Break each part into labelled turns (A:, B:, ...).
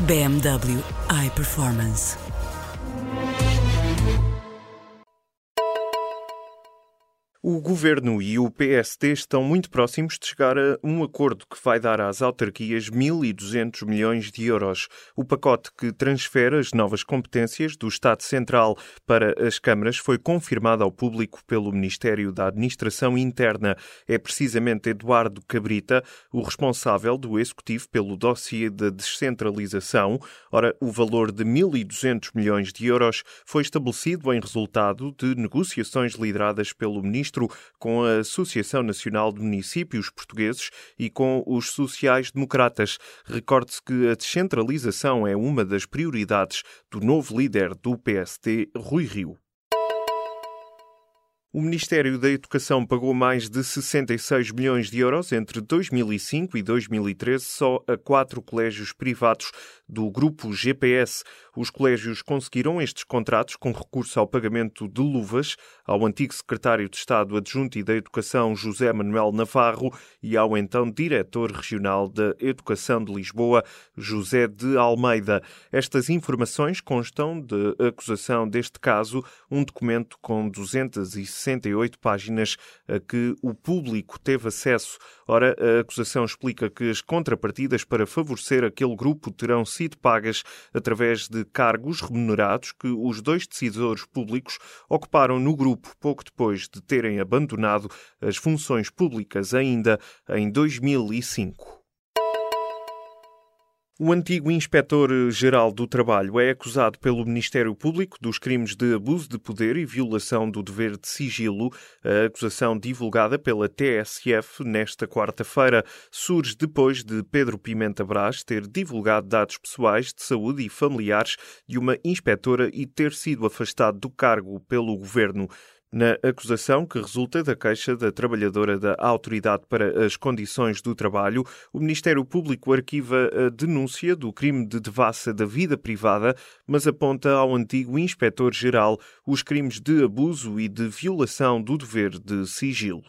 A: BMW iPerformance.
B: O governo e o PSD estão muito próximos de chegar a um acordo que vai dar às autarquias 1.200 milhões de euros. O pacote que transfere as novas competências do Estado Central para as câmaras foi confirmado ao público pelo Ministério da Administração Interna. É precisamente Eduardo Cabrita, o responsável do Executivo pelo dossiê da descentralização. Ora, o valor de 1.200 milhões de euros foi estabelecido em resultado de negociações lideradas pelo Ministro com a Associação Nacional de Municípios Portugueses e com os sociais-democratas. Recorde-se que a descentralização é uma das prioridades do novo líder do PST, Rui Rio. O Ministério da Educação pagou mais de 66 milhões de euros entre 2005 e 2013 só a quatro colégios privados do grupo GPS. Os colégios conseguiram estes contratos com recurso ao pagamento de luvas ao antigo secretário de Estado adjunto e da Educação José Manuel Navarro e ao então diretor regional da Educação de Lisboa José de Almeida. Estas informações constam de acusação deste caso, um documento com 260 68 páginas a que o público teve acesso. Ora, a acusação explica que as contrapartidas para favorecer aquele grupo terão sido pagas através de cargos remunerados que os dois decisores públicos ocuparam no grupo pouco depois de terem abandonado as funções públicas ainda em 2005. O antigo inspetor-geral do Trabalho é acusado pelo Ministério Público dos crimes de abuso de poder e violação do dever de sigilo. A acusação divulgada pela TSF nesta quarta-feira surge depois de Pedro Pimenta Brás ter divulgado dados pessoais de saúde e familiares de uma inspetora e ter sido afastado do cargo pelo governo na acusação que resulta da queixa da trabalhadora da Autoridade para as Condições do Trabalho, o Ministério Público arquiva a denúncia do crime de devassa da vida privada, mas aponta ao antigo inspetor-geral os crimes de abuso e de violação do dever de sigilo.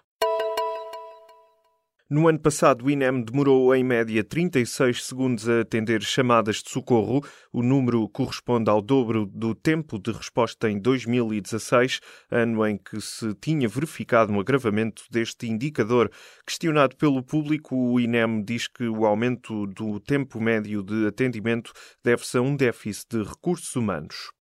B: No ano passado, o INEM demorou em média 36 segundos a atender chamadas de socorro. O número corresponde ao dobro do tempo de resposta em 2016, ano em que se tinha verificado um agravamento deste indicador. Questionado pelo público, o INEM diz que o aumento do tempo médio de atendimento deve-se a um déficit de recursos humanos.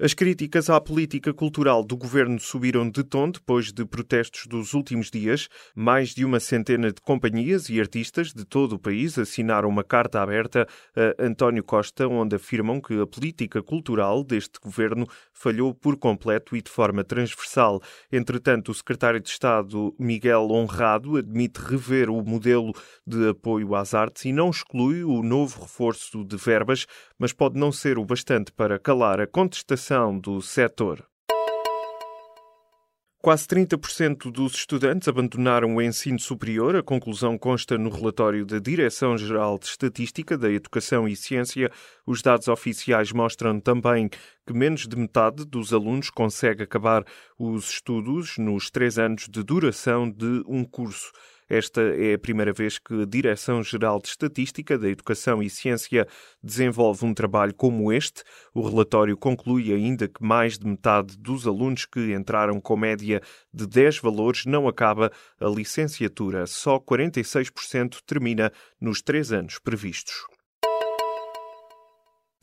B: As críticas à política cultural do governo subiram de tom depois de protestos dos últimos dias. Mais de uma centena de companhias e artistas de todo o país assinaram uma carta aberta a António Costa, onde afirmam que a política cultural deste governo falhou por completo e de forma transversal. Entretanto, o secretário de Estado Miguel Honrado admite rever o modelo de apoio às artes e não exclui o novo reforço de verbas, mas pode não ser o bastante para calar a contestação do setor. Quase 30% dos estudantes abandonaram o ensino superior. A conclusão consta no relatório da Direção-Geral de Estatística da Educação e Ciência. Os dados oficiais mostram também que menos de metade dos alunos consegue acabar os estudos nos três anos de duração de um curso. Esta é a primeira vez que a Direção-Geral de Estatística da Educação e Ciência desenvolve um trabalho como este. O relatório conclui ainda que mais de metade dos alunos que entraram com média de 10 valores não acaba a licenciatura. Só 46% termina nos três anos previstos.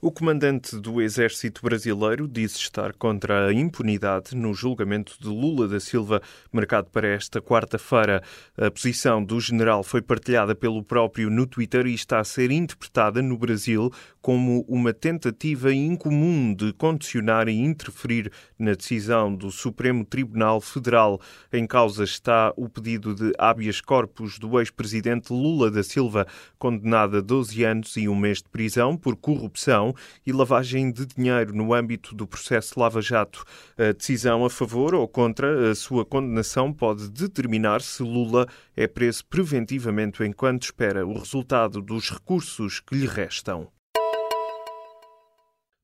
B: O comandante do Exército Brasileiro disse estar contra a impunidade no julgamento de Lula da Silva, marcado para esta quarta-feira. A posição do general foi partilhada pelo próprio no Twitter e está a ser interpretada no Brasil como uma tentativa incomum de condicionar e interferir na decisão do Supremo Tribunal Federal. Em causa está o pedido de habeas corpus do ex-presidente Lula da Silva, condenado a 12 anos e um mês de prisão por corrupção e lavagem de dinheiro no âmbito do processo Lava Jato. A decisão a favor ou contra a sua condenação pode determinar se Lula é preso preventivamente enquanto espera o resultado dos recursos que lhe restam.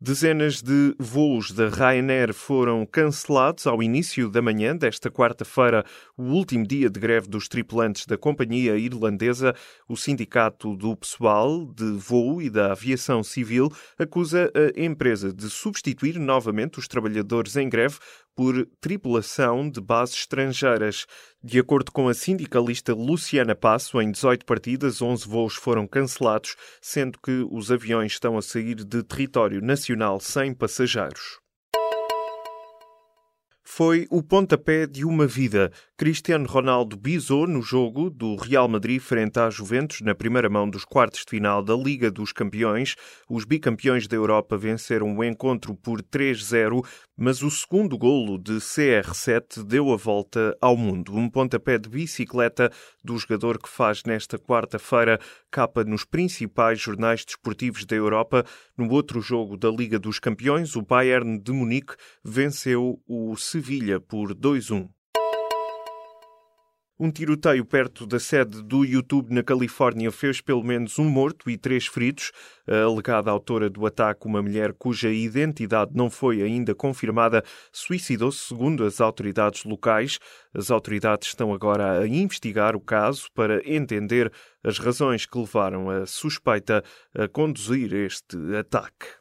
B: Dezenas de voos da Ryanair foram cancelados ao início da manhã desta quarta-feira, o último dia de greve dos tripulantes da companhia irlandesa. O Sindicato do Pessoal de Voo e da Aviação Civil acusa a empresa de substituir novamente os trabalhadores em greve por tripulação de bases estrangeiras. De acordo com a sindicalista Luciana Passo, em 18 partidas, 11 voos foram cancelados, sendo que os aviões estão a sair de território nacional sem passageiros foi o pontapé de uma vida. Cristiano Ronaldo bisou no jogo do Real Madrid frente à Juventus na primeira mão dos quartos de final da Liga dos Campeões. Os bicampeões da Europa venceram o encontro por 3-0, mas o segundo golo de CR7 deu a volta ao mundo. Um pontapé de bicicleta do jogador que faz nesta quarta-feira capa nos principais jornais desportivos da Europa. No outro jogo da Liga dos Campeões, o Bayern de Munique venceu o Sevilha por 2-1. Um tiroteio perto da sede do YouTube na Califórnia fez pelo menos um morto e três feridos. A alegada autora do ataque, uma mulher cuja identidade não foi ainda confirmada, suicidou-se segundo as autoridades locais. As autoridades estão agora a investigar o caso para entender as razões que levaram a suspeita a conduzir este ataque.